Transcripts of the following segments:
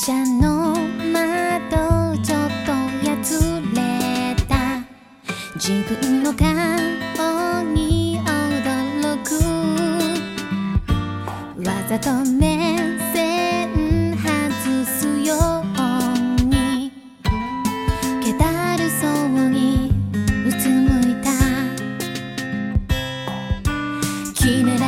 車の窓ちょっとやつれた自分の顔に驚くわざと目線外すように。気だるそうにうつむいた。決められ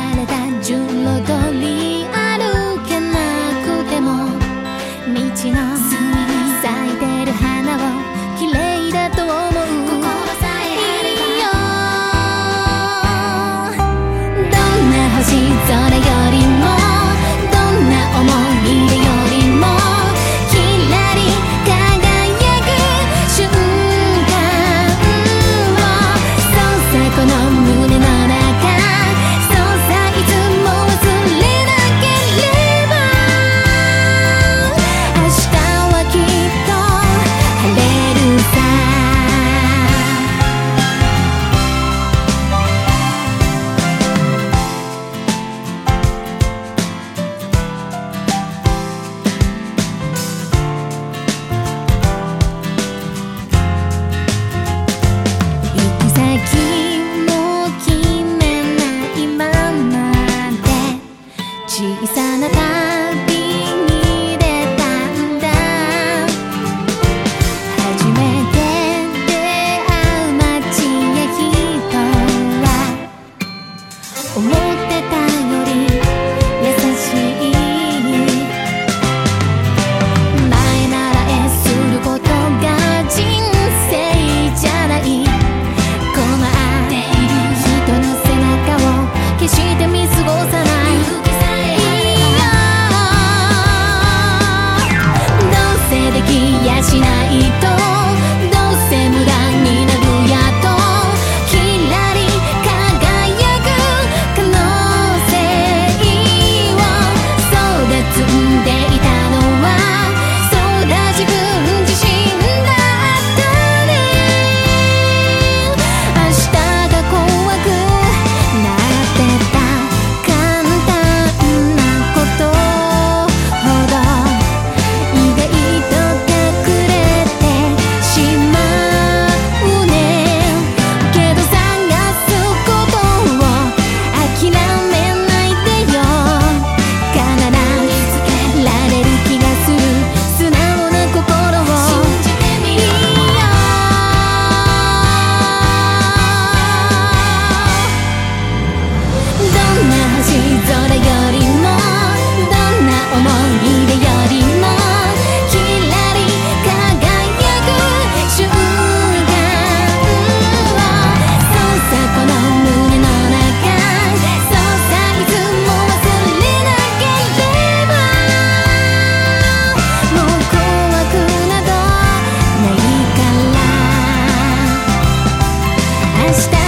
した